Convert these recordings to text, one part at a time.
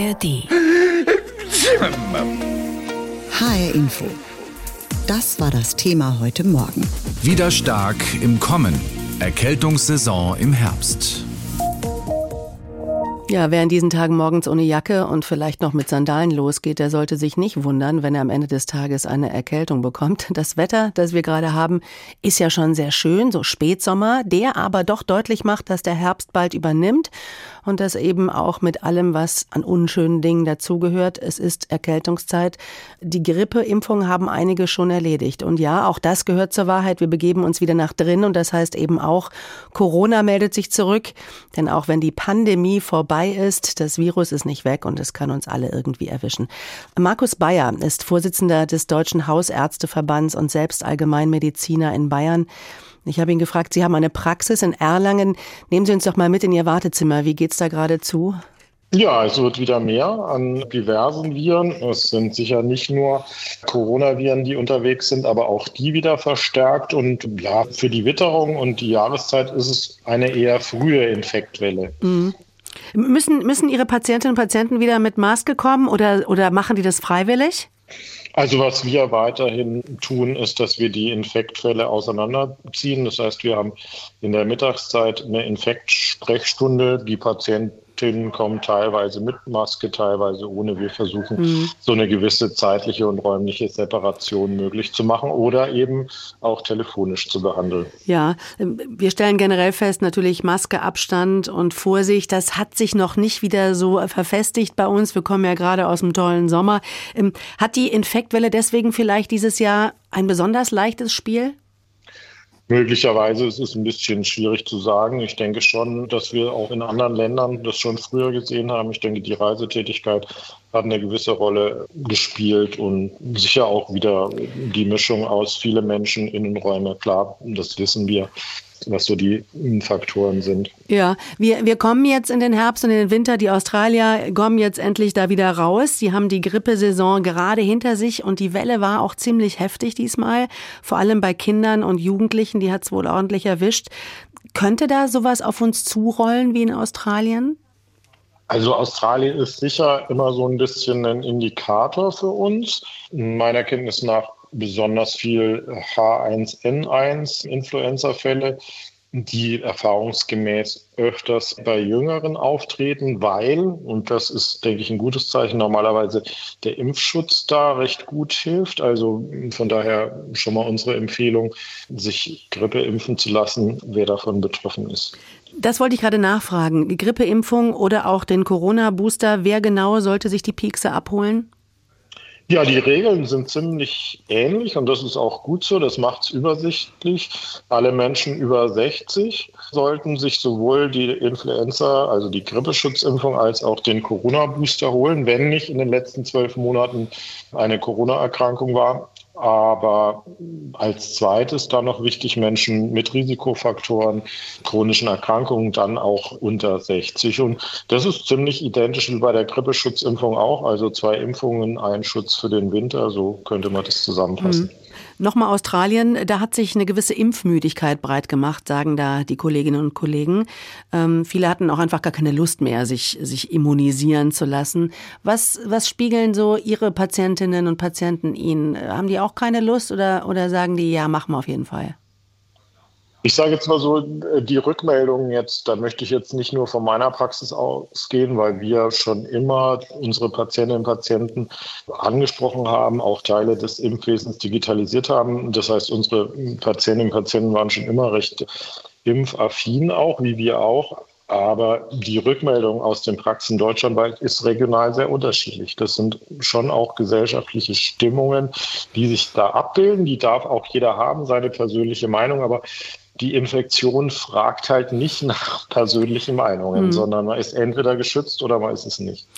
ARD. HR Info. Das war das Thema heute Morgen. Wieder stark im Kommen. Erkältungssaison im Herbst. Ja, wer in diesen Tagen morgens ohne Jacke und vielleicht noch mit Sandalen losgeht, der sollte sich nicht wundern, wenn er am Ende des Tages eine Erkältung bekommt. Das Wetter, das wir gerade haben, ist ja schon sehr schön, so Spätsommer, der aber doch deutlich macht, dass der Herbst bald übernimmt und das eben auch mit allem, was an unschönen Dingen dazugehört. Es ist Erkältungszeit. Die Grippeimpfungen haben einige schon erledigt. Und ja, auch das gehört zur Wahrheit. Wir begeben uns wieder nach drin und das heißt eben auch, Corona meldet sich zurück. Denn auch wenn die Pandemie vorbei vorbei ist. Das Virus ist nicht weg und es kann uns alle irgendwie erwischen. Markus Bayer ist Vorsitzender des Deutschen Hausärzteverbands und selbst Allgemeinmediziner in Bayern. Ich habe ihn gefragt, Sie haben eine Praxis in Erlangen. Nehmen Sie uns doch mal mit in Ihr Wartezimmer. Wie geht es da gerade zu? Ja, es wird wieder mehr an diversen Viren. Es sind sicher nicht nur Coronaviren, die unterwegs sind, aber auch die wieder verstärkt. Und ja, für die Witterung und die Jahreszeit ist es eine eher frühe Infektwelle. Mhm. Müssen, müssen Ihre Patientinnen und Patienten wieder mit Maske kommen oder, oder machen die das freiwillig? Also was wir weiterhin tun, ist, dass wir die Infektfälle auseinanderziehen. Das heißt, wir haben in der Mittagszeit eine Infektsprechstunde. Die Patienten Patientinnen kommen teilweise mit Maske, teilweise ohne. Wir versuchen, mhm. so eine gewisse zeitliche und räumliche Separation möglich zu machen oder eben auch telefonisch zu behandeln. Ja, wir stellen generell fest, natürlich Maske, Abstand und Vorsicht, das hat sich noch nicht wieder so verfestigt bei uns. Wir kommen ja gerade aus dem tollen Sommer. Ähm, hat die Infektwelle deswegen vielleicht dieses Jahr ein besonders leichtes Spiel? Möglicherweise ist es ein bisschen schwierig zu sagen. Ich denke schon, dass wir auch in anderen Ländern das schon früher gesehen haben. Ich denke, die Reisetätigkeit hat eine gewisse Rolle gespielt und sicher auch wieder die Mischung aus viele Menschen, Innenräume. Klar, das wissen wir was so die Faktoren sind. Ja, wir, wir kommen jetzt in den Herbst und in den Winter. Die Australier kommen jetzt endlich da wieder raus. Sie haben die Grippesaison gerade hinter sich und die Welle war auch ziemlich heftig diesmal. Vor allem bei Kindern und Jugendlichen, die hat es wohl ordentlich erwischt. Könnte da sowas auf uns zurollen wie in Australien? Also Australien ist sicher immer so ein bisschen ein Indikator für uns. Meiner Kenntnis nach besonders viel H1N1 Influenza-Fälle, die erfahrungsgemäß öfters bei Jüngeren auftreten, weil, und das ist, denke ich, ein gutes Zeichen, normalerweise der Impfschutz da recht gut hilft. Also von daher schon mal unsere Empfehlung, sich Grippe impfen zu lassen, wer davon betroffen ist. Das wollte ich gerade nachfragen. Die Grippeimpfung oder auch den Corona-Booster, wer genau sollte sich die Piekse abholen? Ja, die Regeln sind ziemlich ähnlich und das ist auch gut so. Das macht es übersichtlich. Alle Menschen über 60 sollten sich sowohl die Influenza, also die Grippeschutzimpfung, als auch den Corona-Booster holen, wenn nicht in den letzten zwölf Monaten eine Corona-Erkrankung war. Aber als zweites dann noch wichtig Menschen mit Risikofaktoren, chronischen Erkrankungen, dann auch unter 60. Und das ist ziemlich identisch wie bei der Grippeschutzimpfung auch. Also zwei Impfungen, ein Schutz für den Winter. So könnte man das zusammenfassen. Mhm. Nochmal Australien, da hat sich eine gewisse Impfmüdigkeit breit gemacht, sagen da die Kolleginnen und Kollegen. Ähm, viele hatten auch einfach gar keine Lust mehr, sich, sich immunisieren zu lassen. Was, was spiegeln so Ihre Patientinnen und Patienten Ihnen? Haben die auch keine Lust oder, oder sagen die, ja, machen wir auf jeden Fall? Ich sage jetzt mal so, die Rückmeldungen jetzt, da möchte ich jetzt nicht nur von meiner Praxis ausgehen, weil wir schon immer unsere Patientinnen und Patienten angesprochen haben, auch Teile des Impfwesens digitalisiert haben. Das heißt, unsere Patientinnen und Patienten waren schon immer recht impfaffin auch, wie wir auch. Aber die Rückmeldung aus den Praxen deutschlandweit ist regional sehr unterschiedlich. Das sind schon auch gesellschaftliche Stimmungen, die sich da abbilden. Die darf auch jeder haben, seine persönliche Meinung. Aber die Infektion fragt halt nicht nach persönlichen Meinungen, mhm. sondern man ist entweder geschützt oder man ist es nicht.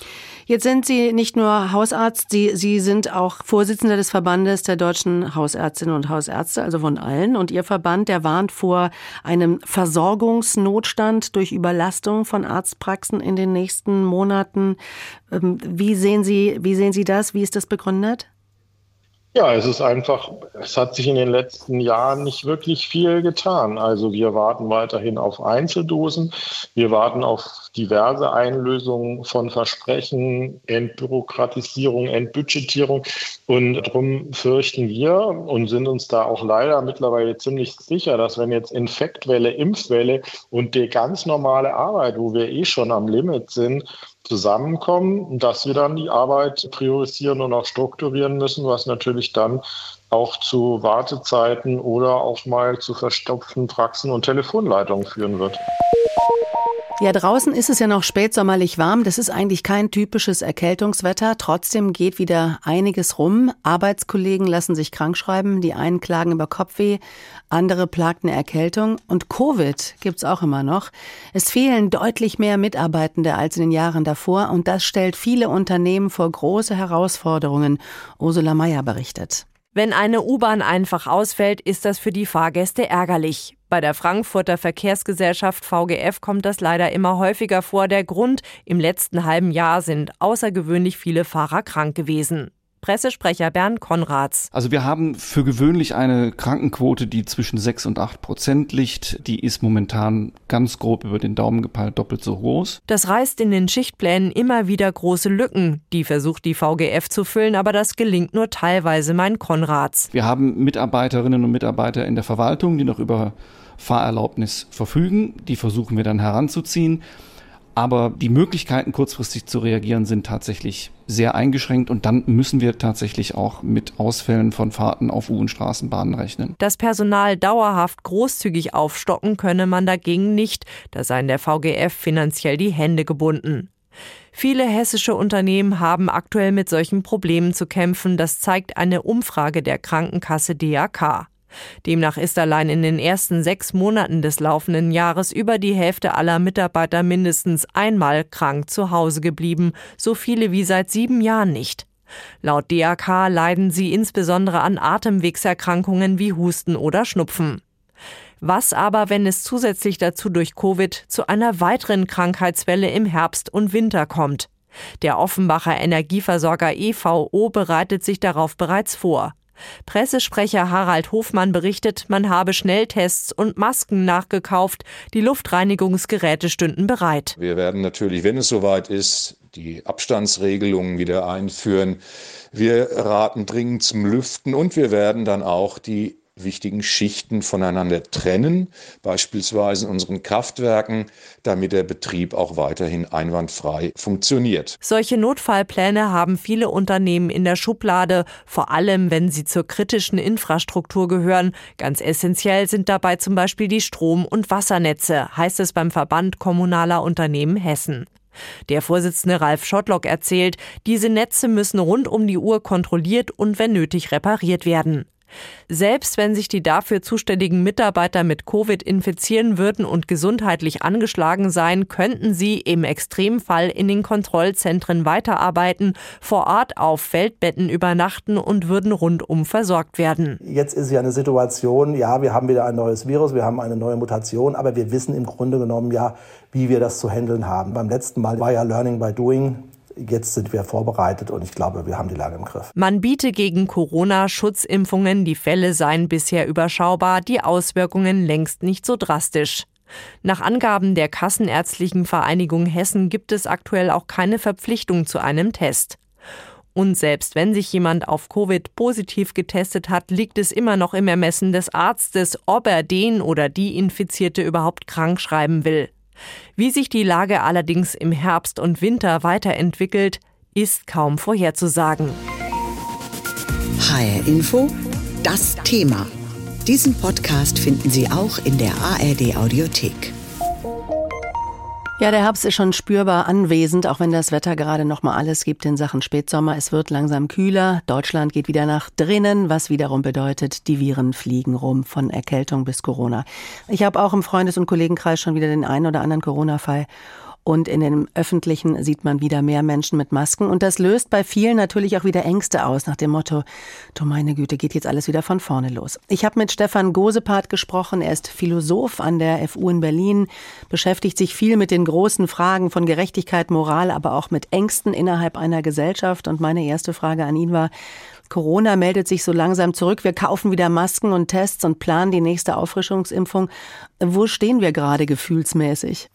Jetzt sind Sie nicht nur Hausarzt, Sie, Sie sind auch Vorsitzender des Verbandes der deutschen Hausärztinnen und Hausärzte, also von allen. Und Ihr Verband, der warnt vor einem Versorgungsnotstand durch Überlastung von Arztpraxen in den nächsten Monaten. Ähm, wie sehen Sie, wie sehen Sie das? Wie ist das begründet? Ja, es ist einfach, es hat sich in den letzten Jahren nicht wirklich viel getan. Also wir warten weiterhin auf Einzeldosen. Wir warten auf diverse Einlösungen von Versprechen, Entbürokratisierung, Entbudgetierung. Und darum fürchten wir und sind uns da auch leider mittlerweile ziemlich sicher, dass wenn jetzt Infektwelle, Impfwelle und die ganz normale Arbeit, wo wir eh schon am Limit sind, zusammenkommen, dass wir dann die Arbeit priorisieren und auch strukturieren müssen, was natürlich dann auch zu Wartezeiten oder auch mal zu verstopften Praxen und Telefonleitungen führen wird. Ja, draußen ist es ja noch spätsommerlich warm. Das ist eigentlich kein typisches Erkältungswetter. Trotzdem geht wieder einiges rum. Arbeitskollegen lassen sich krank schreiben. Die einen klagen über Kopfweh, andere plagt eine Erkältung. Und Covid gibt's auch immer noch. Es fehlen deutlich mehr Mitarbeitende als in den Jahren davor. Und das stellt viele Unternehmen vor große Herausforderungen. Ursula Mayer berichtet. Wenn eine U-Bahn einfach ausfällt, ist das für die Fahrgäste ärgerlich. Bei der Frankfurter Verkehrsgesellschaft VGF kommt das leider immer häufiger vor. Der Grund, im letzten halben Jahr sind außergewöhnlich viele Fahrer krank gewesen. Pressesprecher Bernd Konrads. Also wir haben für gewöhnlich eine Krankenquote, die zwischen 6 und 8 Prozent liegt. Die ist momentan ganz grob über den Daumen gepeilt doppelt so groß. Das reißt in den Schichtplänen immer wieder große Lücken. Die versucht die VGF zu füllen, aber das gelingt nur teilweise, mein Konrads. Wir haben Mitarbeiterinnen und Mitarbeiter in der Verwaltung, die noch über Fahrerlaubnis verfügen. Die versuchen wir dann heranzuziehen. Aber die Möglichkeiten, kurzfristig zu reagieren, sind tatsächlich sehr eingeschränkt und dann müssen wir tatsächlich auch mit Ausfällen von Fahrten auf U- und Straßenbahnen rechnen. Das Personal dauerhaft großzügig aufstocken könne man dagegen nicht, da seien der VGF finanziell die Hände gebunden. Viele hessische Unternehmen haben aktuell mit solchen Problemen zu kämpfen, das zeigt eine Umfrage der Krankenkasse DAK. Demnach ist allein in den ersten sechs Monaten des laufenden Jahres über die Hälfte aller Mitarbeiter mindestens einmal krank zu Hause geblieben, so viele wie seit sieben Jahren nicht. Laut DAK leiden sie insbesondere an Atemwegserkrankungen wie Husten oder Schnupfen. Was aber, wenn es zusätzlich dazu durch Covid zu einer weiteren Krankheitswelle im Herbst und Winter kommt? Der Offenbacher Energieversorger EVO bereitet sich darauf bereits vor. Pressesprecher Harald Hofmann berichtet, man habe Schnelltests und Masken nachgekauft. Die Luftreinigungsgeräte stünden bereit. Wir werden natürlich, wenn es soweit ist, die Abstandsregelungen wieder einführen. Wir raten dringend zum Lüften und wir werden dann auch die wichtigen Schichten voneinander trennen, beispielsweise in unseren Kraftwerken, damit der Betrieb auch weiterhin einwandfrei funktioniert. Solche Notfallpläne haben viele Unternehmen in der Schublade, vor allem wenn sie zur kritischen Infrastruktur gehören. Ganz essentiell sind dabei zum Beispiel die Strom- und Wassernetze, heißt es beim Verband kommunaler Unternehmen Hessen. Der Vorsitzende Ralf Schottlock erzählt, diese Netze müssen rund um die Uhr kontrolliert und wenn nötig repariert werden. Selbst wenn sich die dafür zuständigen Mitarbeiter mit Covid infizieren würden und gesundheitlich angeschlagen seien, könnten sie im Extremfall in den Kontrollzentren weiterarbeiten, vor Ort auf Feldbetten übernachten und würden rundum versorgt werden. Jetzt ist ja eine Situation, ja, wir haben wieder ein neues Virus, wir haben eine neue Mutation, aber wir wissen im Grunde genommen ja, wie wir das zu handeln haben. Beim letzten Mal war ja Learning by Doing. Jetzt sind wir vorbereitet und ich glaube, wir haben die Lage im Griff. Man biete gegen Corona Schutzimpfungen, die Fälle seien bisher überschaubar, die Auswirkungen längst nicht so drastisch. Nach Angaben der Kassenärztlichen Vereinigung Hessen gibt es aktuell auch keine Verpflichtung zu einem Test. Und selbst wenn sich jemand auf Covid positiv getestet hat, liegt es immer noch im Ermessen des Arztes, ob er den oder die Infizierte überhaupt krank schreiben will. Wie sich die Lage allerdings im Herbst und Winter weiterentwickelt, ist kaum vorherzusagen. HR Info, das Thema. Diesen Podcast finden Sie auch in der ARD Audiothek. Ja, der Herbst ist schon spürbar anwesend, auch wenn das Wetter gerade noch mal alles gibt in Sachen Spätsommer. Es wird langsam kühler. Deutschland geht wieder nach drinnen, was wiederum bedeutet, die Viren fliegen rum von Erkältung bis Corona. Ich habe auch im Freundes- und Kollegenkreis schon wieder den einen oder anderen Corona-Fall und in den öffentlichen sieht man wieder mehr Menschen mit Masken. Und das löst bei vielen natürlich auch wieder Ängste aus, nach dem Motto, du meine Güte, geht jetzt alles wieder von vorne los. Ich habe mit Stefan Gosepart gesprochen. Er ist Philosoph an der FU in Berlin, beschäftigt sich viel mit den großen Fragen von Gerechtigkeit, Moral, aber auch mit Ängsten innerhalb einer Gesellschaft. Und meine erste Frage an ihn war, Corona meldet sich so langsam zurück. Wir kaufen wieder Masken und Tests und planen die nächste Auffrischungsimpfung. Wo stehen wir gerade gefühlsmäßig?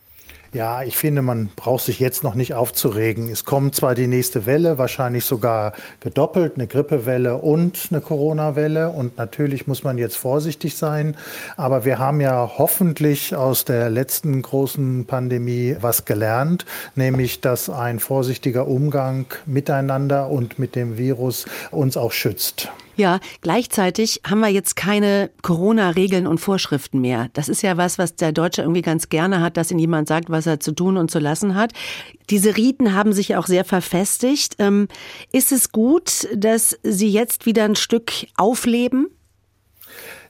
Ja, ich finde, man braucht sich jetzt noch nicht aufzuregen. Es kommt zwar die nächste Welle, wahrscheinlich sogar gedoppelt, eine Grippewelle und eine Corona-Welle. Und natürlich muss man jetzt vorsichtig sein. Aber wir haben ja hoffentlich aus der letzten großen Pandemie was gelernt, nämlich, dass ein vorsichtiger Umgang miteinander und mit dem Virus uns auch schützt. Ja, gleichzeitig haben wir jetzt keine Corona-Regeln und Vorschriften mehr. Das ist ja was, was der Deutsche irgendwie ganz gerne hat, dass ihm jemand sagt, was er zu tun und zu lassen hat. Diese Riten haben sich auch sehr verfestigt. Ähm, ist es gut, dass sie jetzt wieder ein Stück aufleben?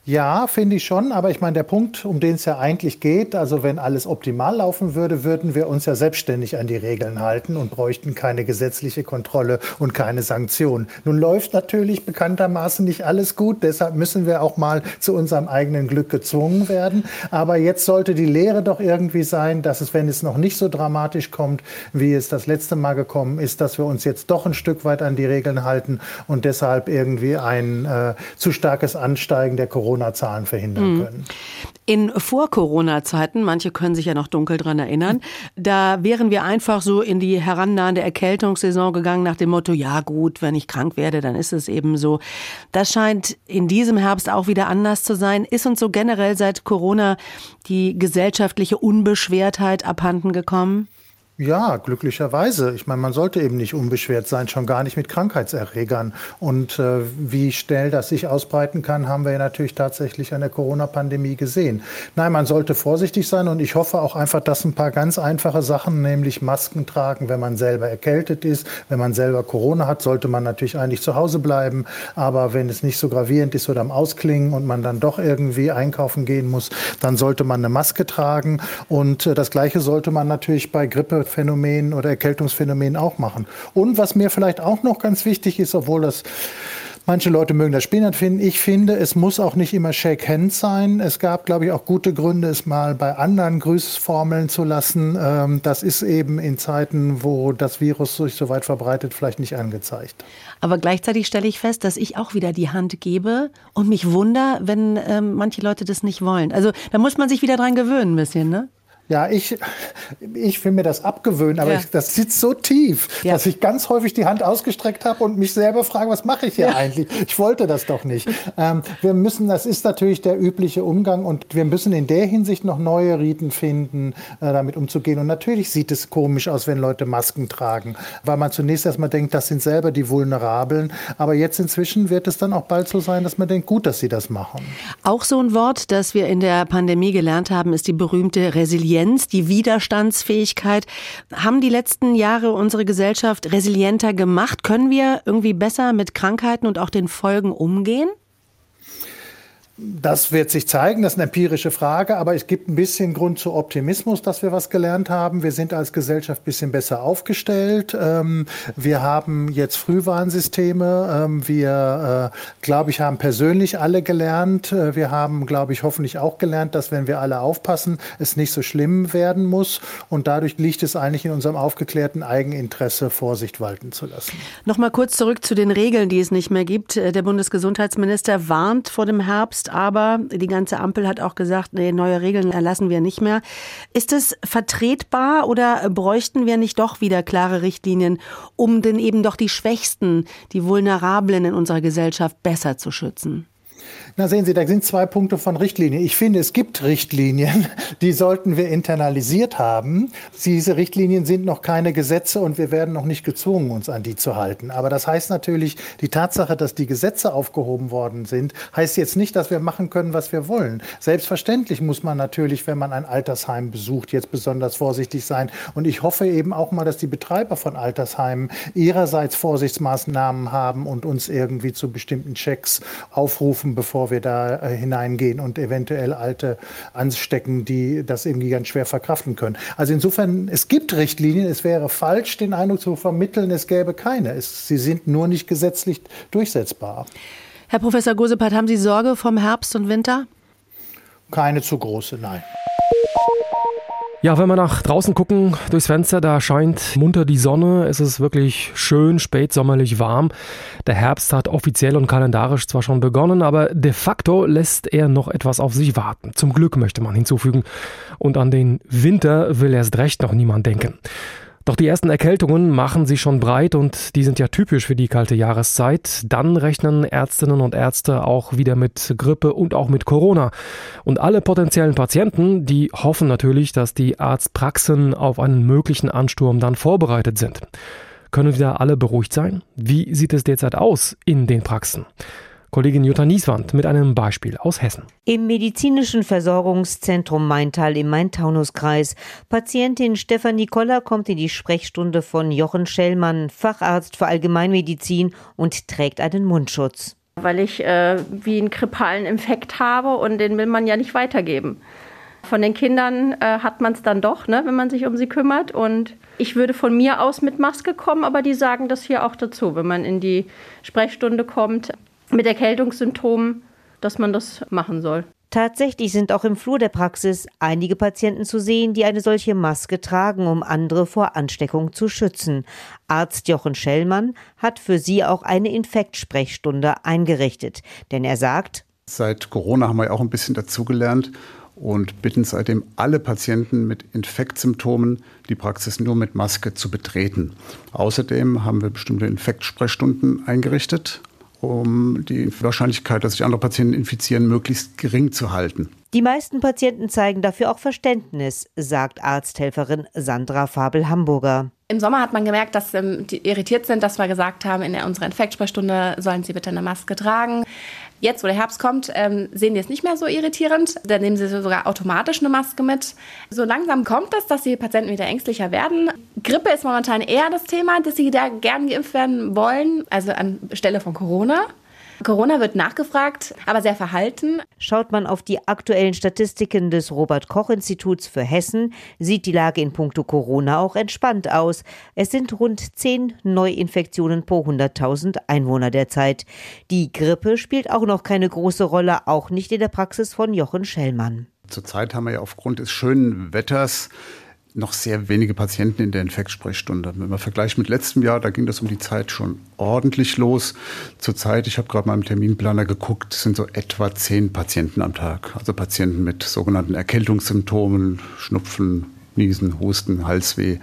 Ja, finde ich schon. Aber ich meine, der Punkt, um den es ja eigentlich geht, also wenn alles optimal laufen würde, würden wir uns ja selbstständig an die Regeln halten und bräuchten keine gesetzliche Kontrolle und keine Sanktionen. Nun läuft natürlich bekanntermaßen nicht alles gut. Deshalb müssen wir auch mal zu unserem eigenen Glück gezwungen werden. Aber jetzt sollte die Lehre doch irgendwie sein, dass es, wenn es noch nicht so dramatisch kommt, wie es das letzte Mal gekommen ist, dass wir uns jetzt doch ein Stück weit an die Regeln halten und deshalb irgendwie ein äh, zu starkes Ansteigen der Corona Corona-Zahlen verhindern mhm. können. In Vor-Corona-Zeiten, manche können sich ja noch dunkel dran erinnern, da wären wir einfach so in die herannahende Erkältungssaison gegangen nach dem Motto, ja gut, wenn ich krank werde, dann ist es eben so. Das scheint in diesem Herbst auch wieder anders zu sein. Ist uns so generell seit Corona die gesellschaftliche Unbeschwertheit abhanden gekommen? Ja, glücklicherweise. Ich meine, man sollte eben nicht unbeschwert sein, schon gar nicht mit Krankheitserregern. Und äh, wie schnell das sich ausbreiten kann, haben wir ja natürlich tatsächlich an der Corona-Pandemie gesehen. Nein, man sollte vorsichtig sein und ich hoffe auch einfach, dass ein paar ganz einfache Sachen, nämlich Masken tragen, wenn man selber erkältet ist, wenn man selber Corona hat, sollte man natürlich eigentlich zu Hause bleiben. Aber wenn es nicht so gravierend ist oder am Ausklingen und man dann doch irgendwie einkaufen gehen muss, dann sollte man eine Maske tragen. Und äh, das Gleiche sollte man natürlich bei Grippe Phänomenen oder Erkältungsphänomenen auch machen. Und was mir vielleicht auch noch ganz wichtig ist, obwohl das Manche Leute mögen das spinnert finden. Ich finde, es muss auch nicht immer Shake Hands sein. Es gab, glaube ich, auch gute Gründe, es mal bei anderen Grüßformeln zu lassen. Ähm, das ist eben in Zeiten, wo das Virus sich so weit verbreitet, vielleicht nicht angezeigt. Aber gleichzeitig stelle ich fest, dass ich auch wieder die Hand gebe und mich wunder, wenn ähm, manche Leute das nicht wollen. Also da muss man sich wieder dran gewöhnen ein bisschen, ne? Ja, ich, ich will mir das abgewöhnen, aber ja. ich, das sitzt so tief, ja. dass ich ganz häufig die Hand ausgestreckt habe und mich selber frage, was mache ich hier ja. eigentlich? Ich wollte das doch nicht. Ähm, wir müssen, das ist natürlich der übliche Umgang und wir müssen in der Hinsicht noch neue Riten finden, äh, damit umzugehen. Und natürlich sieht es komisch aus, wenn Leute Masken tragen, weil man zunächst erstmal denkt, das sind selber die Vulnerablen. Aber jetzt inzwischen wird es dann auch bald so sein, dass man denkt, gut, dass sie das machen. Auch so ein Wort, das wir in der Pandemie gelernt haben, ist die berühmte Resilienz. Resilienz, die Widerstandsfähigkeit. Haben die letzten Jahre unsere Gesellschaft resilienter gemacht? Können wir irgendwie besser mit Krankheiten und auch den Folgen umgehen? Das wird sich zeigen, das ist eine empirische Frage, aber es gibt ein bisschen Grund zu Optimismus, dass wir was gelernt haben. Wir sind als Gesellschaft ein bisschen besser aufgestellt. Ähm, wir haben jetzt Frühwarnsysteme. Ähm, wir, äh, glaube ich, haben persönlich alle gelernt. Äh, wir haben, glaube ich, hoffentlich auch gelernt, dass wenn wir alle aufpassen, es nicht so schlimm werden muss. Und dadurch liegt es eigentlich in unserem aufgeklärten Eigeninteresse, Vorsicht walten zu lassen. Nochmal kurz zurück zu den Regeln, die es nicht mehr gibt. Äh, der Bundesgesundheitsminister warnt vor dem Herbst aber die ganze Ampel hat auch gesagt, nee, neue Regeln erlassen wir nicht mehr. Ist es vertretbar oder bräuchten wir nicht doch wieder klare Richtlinien, um denn eben doch die Schwächsten, die Vulnerablen in unserer Gesellschaft besser zu schützen? Na sehen Sie, da sind zwei Punkte von Richtlinien. Ich finde, es gibt Richtlinien, die sollten wir internalisiert haben. Diese Richtlinien sind noch keine Gesetze und wir werden noch nicht gezwungen, uns an die zu halten. Aber das heißt natürlich, die Tatsache, dass die Gesetze aufgehoben worden sind, heißt jetzt nicht, dass wir machen können, was wir wollen. Selbstverständlich muss man natürlich, wenn man ein Altersheim besucht, jetzt besonders vorsichtig sein. Und ich hoffe eben auch mal, dass die Betreiber von Altersheimen ihrerseits Vorsichtsmaßnahmen haben und uns irgendwie zu bestimmten Checks aufrufen, bevor wir da äh, hineingehen und eventuell Alte anstecken, die das irgendwie ganz schwer verkraften können. Also insofern, es gibt Richtlinien. Es wäre falsch, den Eindruck zu vermitteln, es gäbe keine. Es, sie sind nur nicht gesetzlich durchsetzbar. Herr Professor Gosepat, haben Sie Sorge vom Herbst und Winter? Keine zu große, nein. Ja, wenn wir nach draußen gucken durchs Fenster, da scheint munter die Sonne. Es ist wirklich schön spätsommerlich warm. Der Herbst hat offiziell und kalendarisch zwar schon begonnen, aber de facto lässt er noch etwas auf sich warten. Zum Glück möchte man hinzufügen. Und an den Winter will erst recht noch niemand denken. Doch die ersten Erkältungen machen sich schon breit und die sind ja typisch für die kalte Jahreszeit. Dann rechnen Ärztinnen und Ärzte auch wieder mit Grippe und auch mit Corona. Und alle potenziellen Patienten, die hoffen natürlich, dass die Arztpraxen auf einen möglichen Ansturm dann vorbereitet sind. Können wieder alle beruhigt sein? Wie sieht es derzeit aus in den Praxen? Kollegin Jutta Nieswand mit einem Beispiel aus Hessen. Im medizinischen Versorgungszentrum Maintal im Main-Taunus-Kreis. Patientin Stefanie Koller kommt in die Sprechstunde von Jochen Schellmann, Facharzt für Allgemeinmedizin und trägt einen Mundschutz. Weil ich äh, wie einen grippalen Infekt habe und den will man ja nicht weitergeben. Von den Kindern äh, hat man es dann doch, ne, wenn man sich um sie kümmert. Und ich würde von mir aus mit Maske kommen, aber die sagen das hier auch dazu, wenn man in die Sprechstunde kommt mit Erkältungssymptomen, dass man das machen soll. Tatsächlich sind auch im Flur der Praxis einige Patienten zu sehen, die eine solche Maske tragen, um andere vor Ansteckung zu schützen. Arzt Jochen Schellmann hat für sie auch eine Infektsprechstunde eingerichtet. Denn er sagt, Seit Corona haben wir ja auch ein bisschen dazugelernt und bitten seitdem alle Patienten mit Infektsymptomen die Praxis nur mit Maske zu betreten. Außerdem haben wir bestimmte Infektsprechstunden eingerichtet um die Wahrscheinlichkeit, dass sich andere Patienten infizieren, möglichst gering zu halten. Die meisten Patienten zeigen dafür auch Verständnis, sagt Arzthelferin Sandra Fabel-Hamburger. Im Sommer hat man gemerkt, dass ähm, die irritiert sind, dass wir gesagt haben, in unserer Infektsprechstunde sollen sie bitte eine Maske tragen. Jetzt, wo der Herbst kommt, ähm, sehen die es nicht mehr so irritierend. Da nehmen sie sogar automatisch eine Maske mit. So langsam kommt es, dass die Patienten wieder ängstlicher werden. Grippe ist momentan eher das Thema, dass sie da gern geimpft werden wollen, also anstelle von Corona. Corona wird nachgefragt, aber sehr verhalten. Schaut man auf die aktuellen Statistiken des Robert Koch Instituts für Hessen, sieht die Lage in puncto Corona auch entspannt aus. Es sind rund zehn Neuinfektionen pro 100.000 Einwohner derzeit. Die Grippe spielt auch noch keine große Rolle, auch nicht in der Praxis von Jochen Schellmann. Zurzeit haben wir ja aufgrund des schönen Wetters noch sehr wenige Patienten in der Infektsprechstunde. Wenn man vergleicht mit letztem Jahr, da ging das um die Zeit schon ordentlich los. Zurzeit, ich habe gerade mal im Terminplaner geguckt, sind so etwa zehn Patienten am Tag. Also Patienten mit sogenannten Erkältungssymptomen, Schnupfen, Niesen, Husten, Halsweh,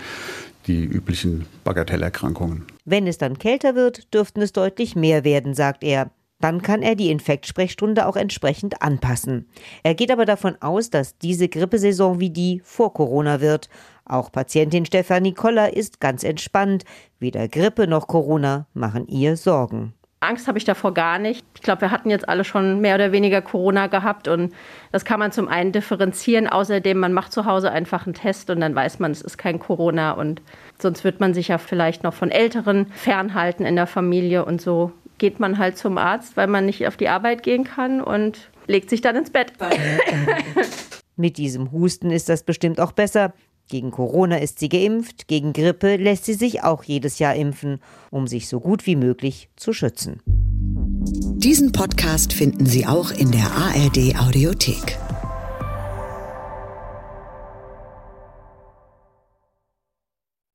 die üblichen Bagatellerkrankungen. Wenn es dann kälter wird, dürften es deutlich mehr werden, sagt er. Dann kann er die Infektsprechstunde auch entsprechend anpassen. Er geht aber davon aus, dass diese Grippesaison wie die vor Corona wird. Auch Patientin Stefanie Koller ist ganz entspannt. Weder Grippe noch Corona machen ihr Sorgen. Angst habe ich davor gar nicht. Ich glaube, wir hatten jetzt alle schon mehr oder weniger Corona gehabt und das kann man zum einen differenzieren. Außerdem, man macht zu Hause einfach einen Test und dann weiß man, es ist kein Corona und sonst wird man sich ja vielleicht noch von Älteren fernhalten in der Familie und so geht man halt zum Arzt, weil man nicht auf die Arbeit gehen kann und legt sich dann ins Bett. Mit diesem Husten ist das bestimmt auch besser. Gegen Corona ist sie geimpft, gegen Grippe lässt sie sich auch jedes Jahr impfen, um sich so gut wie möglich zu schützen. Diesen Podcast finden Sie auch in der ARD Audiothek.